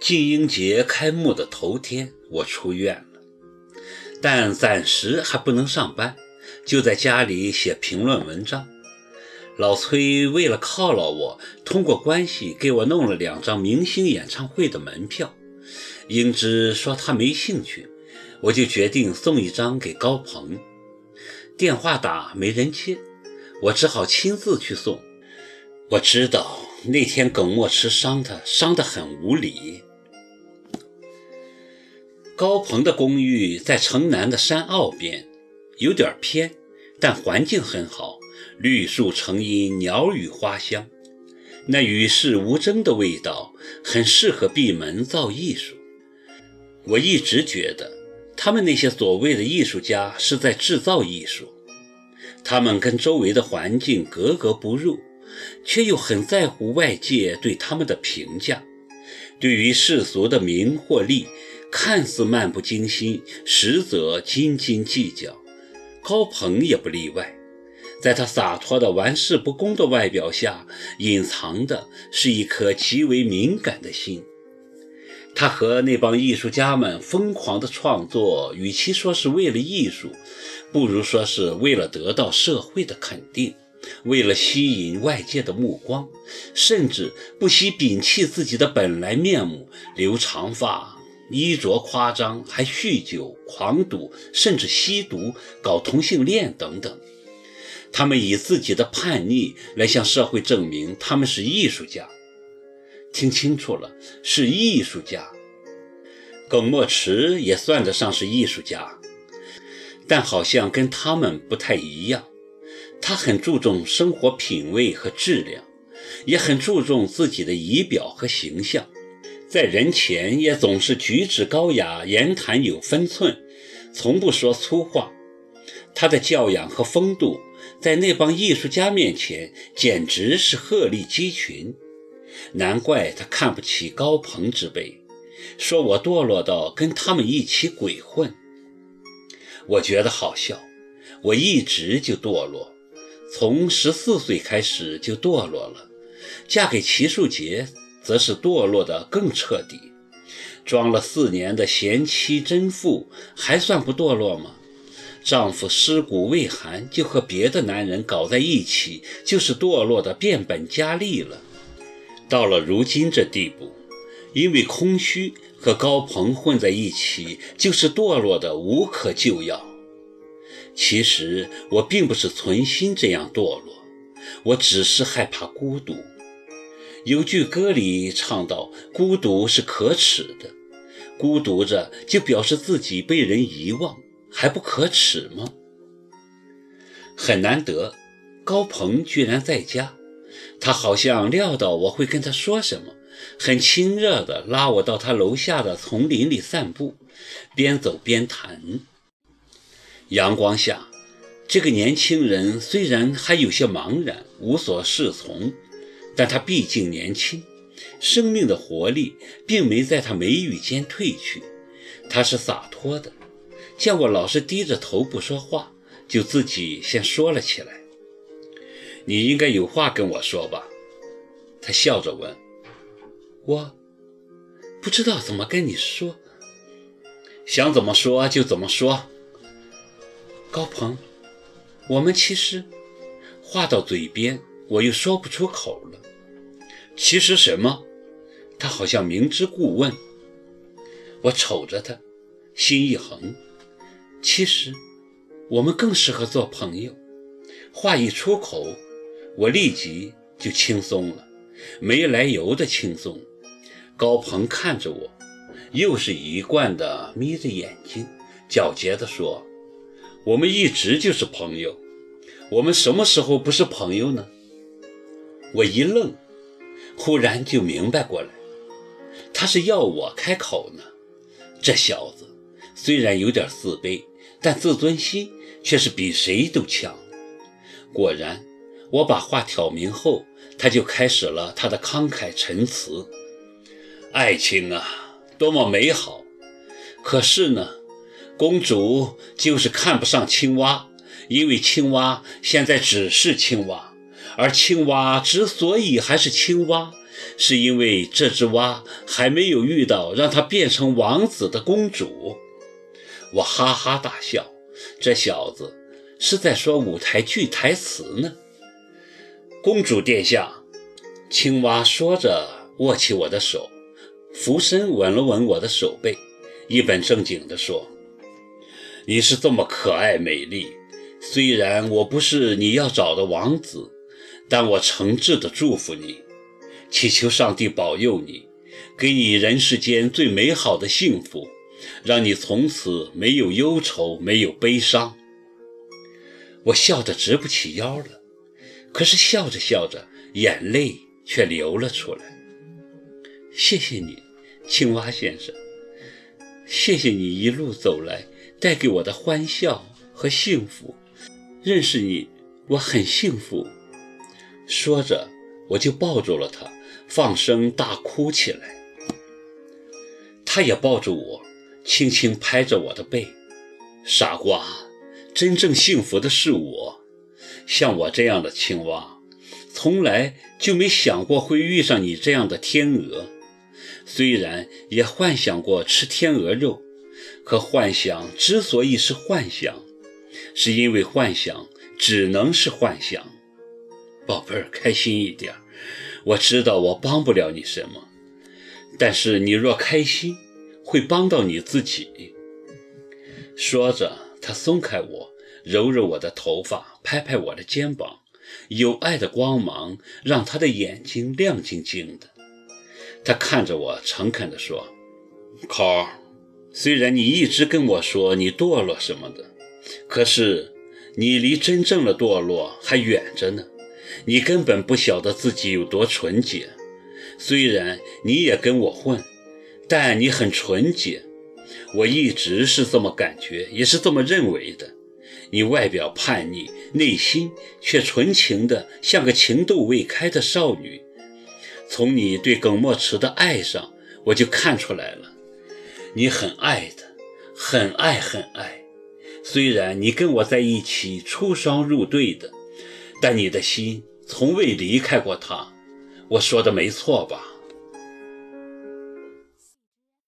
禁英节开幕的头天，我出院了，但暂时还不能上班，就在家里写评论文章。老崔为了犒劳我，通过关系给我弄了两张明星演唱会的门票。英芝说他没兴趣，我就决定送一张给高鹏。电话打没人接，我只好亲自去送。我知道那天耿墨池伤他，伤得很无理。高鹏的公寓在城南的山坳边，有点偏，但环境很好，绿树成荫，鸟语花香，那与世无争的味道，很适合闭门造艺术。我一直觉得，他们那些所谓的艺术家是在制造艺术，他们跟周围的环境格格不入，却又很在乎外界对他们的评价，对于世俗的名或利。看似漫不经心，实则斤斤计较。高鹏也不例外，在他洒脱的玩世不恭的外表下，隐藏的是一颗极为敏感的心。他和那帮艺术家们疯狂的创作，与其说是为了艺术，不如说是为了得到社会的肯定，为了吸引外界的目光，甚至不惜摒弃自己的本来面目，留长发。衣着夸张，还酗酒、狂赌，甚至吸毒、搞同性恋等等。他们以自己的叛逆来向社会证明他们是艺术家。听清楚了，是艺术家。耿墨池也算得上是艺术家，但好像跟他们不太一样。他很注重生活品味和质量，也很注重自己的仪表和形象。在人前也总是举止高雅，言谈有分寸，从不说粗话。他的教养和风度，在那帮艺术家面前简直是鹤立鸡群。难怪他看不起高朋之辈，说我堕落到跟他们一起鬼混。我觉得好笑，我一直就堕落，从十四岁开始就堕落了，嫁给齐树杰。则是堕落的更彻底，装了四年的贤妻贞妇还算不堕落吗？丈夫尸骨未寒就和别的男人搞在一起，就是堕落的变本加厉了。到了如今这地步，因为空虚和高鹏混在一起，就是堕落的无可救药。其实我并不是存心这样堕落，我只是害怕孤独。有句歌里唱到：“孤独是可耻的，孤独着就表示自己被人遗忘，还不可耻吗？”很难得，高鹏居然在家，他好像料到我会跟他说什么，很亲热地拉我到他楼下的丛林里散步，边走边谈。阳光下，这个年轻人虽然还有些茫然，无所适从。但他毕竟年轻，生命的活力并没在他眉宇间褪去。他是洒脱的，见我老是低着头不说话，就自己先说了起来：“你应该有话跟我说吧？”他笑着问：“我不知道怎么跟你说，想怎么说就怎么说。”高鹏，我们其实话到嘴边，我又说不出口了。其实什么？他好像明知故问。我瞅着他，心一横。其实，我们更适合做朋友。话一出口，我立即就轻松了，没来由的轻松。高鹏看着我，又是一贯的眯着眼睛，狡黠地说：“我们一直就是朋友。我们什么时候不是朋友呢？”我一愣。忽然就明白过来，他是要我开口呢。这小子虽然有点自卑，但自尊心却是比谁都强。果然，我把话挑明后，他就开始了他的慷慨陈词：“爱情啊，多么美好！可是呢，公主就是看不上青蛙，因为青蛙现在只是青蛙。”而青蛙之所以还是青蛙，是因为这只蛙还没有遇到让它变成王子的公主。我哈哈大笑，这小子是在说舞台剧台词呢。公主殿下，青蛙说着，握起我的手，俯身吻了吻我的手背，一本正经地说：“你是这么可爱美丽，虽然我不是你要找的王子，但我诚挚地祝福你。”祈求上帝保佑你，给你人世间最美好的幸福，让你从此没有忧愁，没有悲伤。我笑得直不起腰了，可是笑着笑着，眼泪却流了出来。谢谢你，青蛙先生，谢谢你一路走来带给我的欢笑和幸福。认识你，我很幸福。说着，我就抱住了他。放声大哭起来，他也抱住我，轻轻拍着我的背。傻瓜，真正幸福的是我。像我这样的青蛙，从来就没想过会遇上你这样的天鹅。虽然也幻想过吃天鹅肉，可幻想之所以是幻想，是因为幻想只能是幻想。宝贝儿，开心一点。我知道我帮不了你什么，但是你若开心，会帮到你自己。说着，他松开我，揉揉我的头发，拍拍我的肩膀，有爱的光芒让他的眼睛亮晶晶的。他看着我，诚恳地说：“考儿，虽然你一直跟我说你堕落什么的，可是你离真正的堕落还远着呢。”你根本不晓得自己有多纯洁，虽然你也跟我混，但你很纯洁。我一直是这么感觉，也是这么认为的。你外表叛逆，内心却纯情的像个情窦未开的少女。从你对耿墨池的爱上，我就看出来了，你很爱的，很爱很爱。虽然你跟我在一起出双入对的。但你的心从未离开过他，我说的没错吧？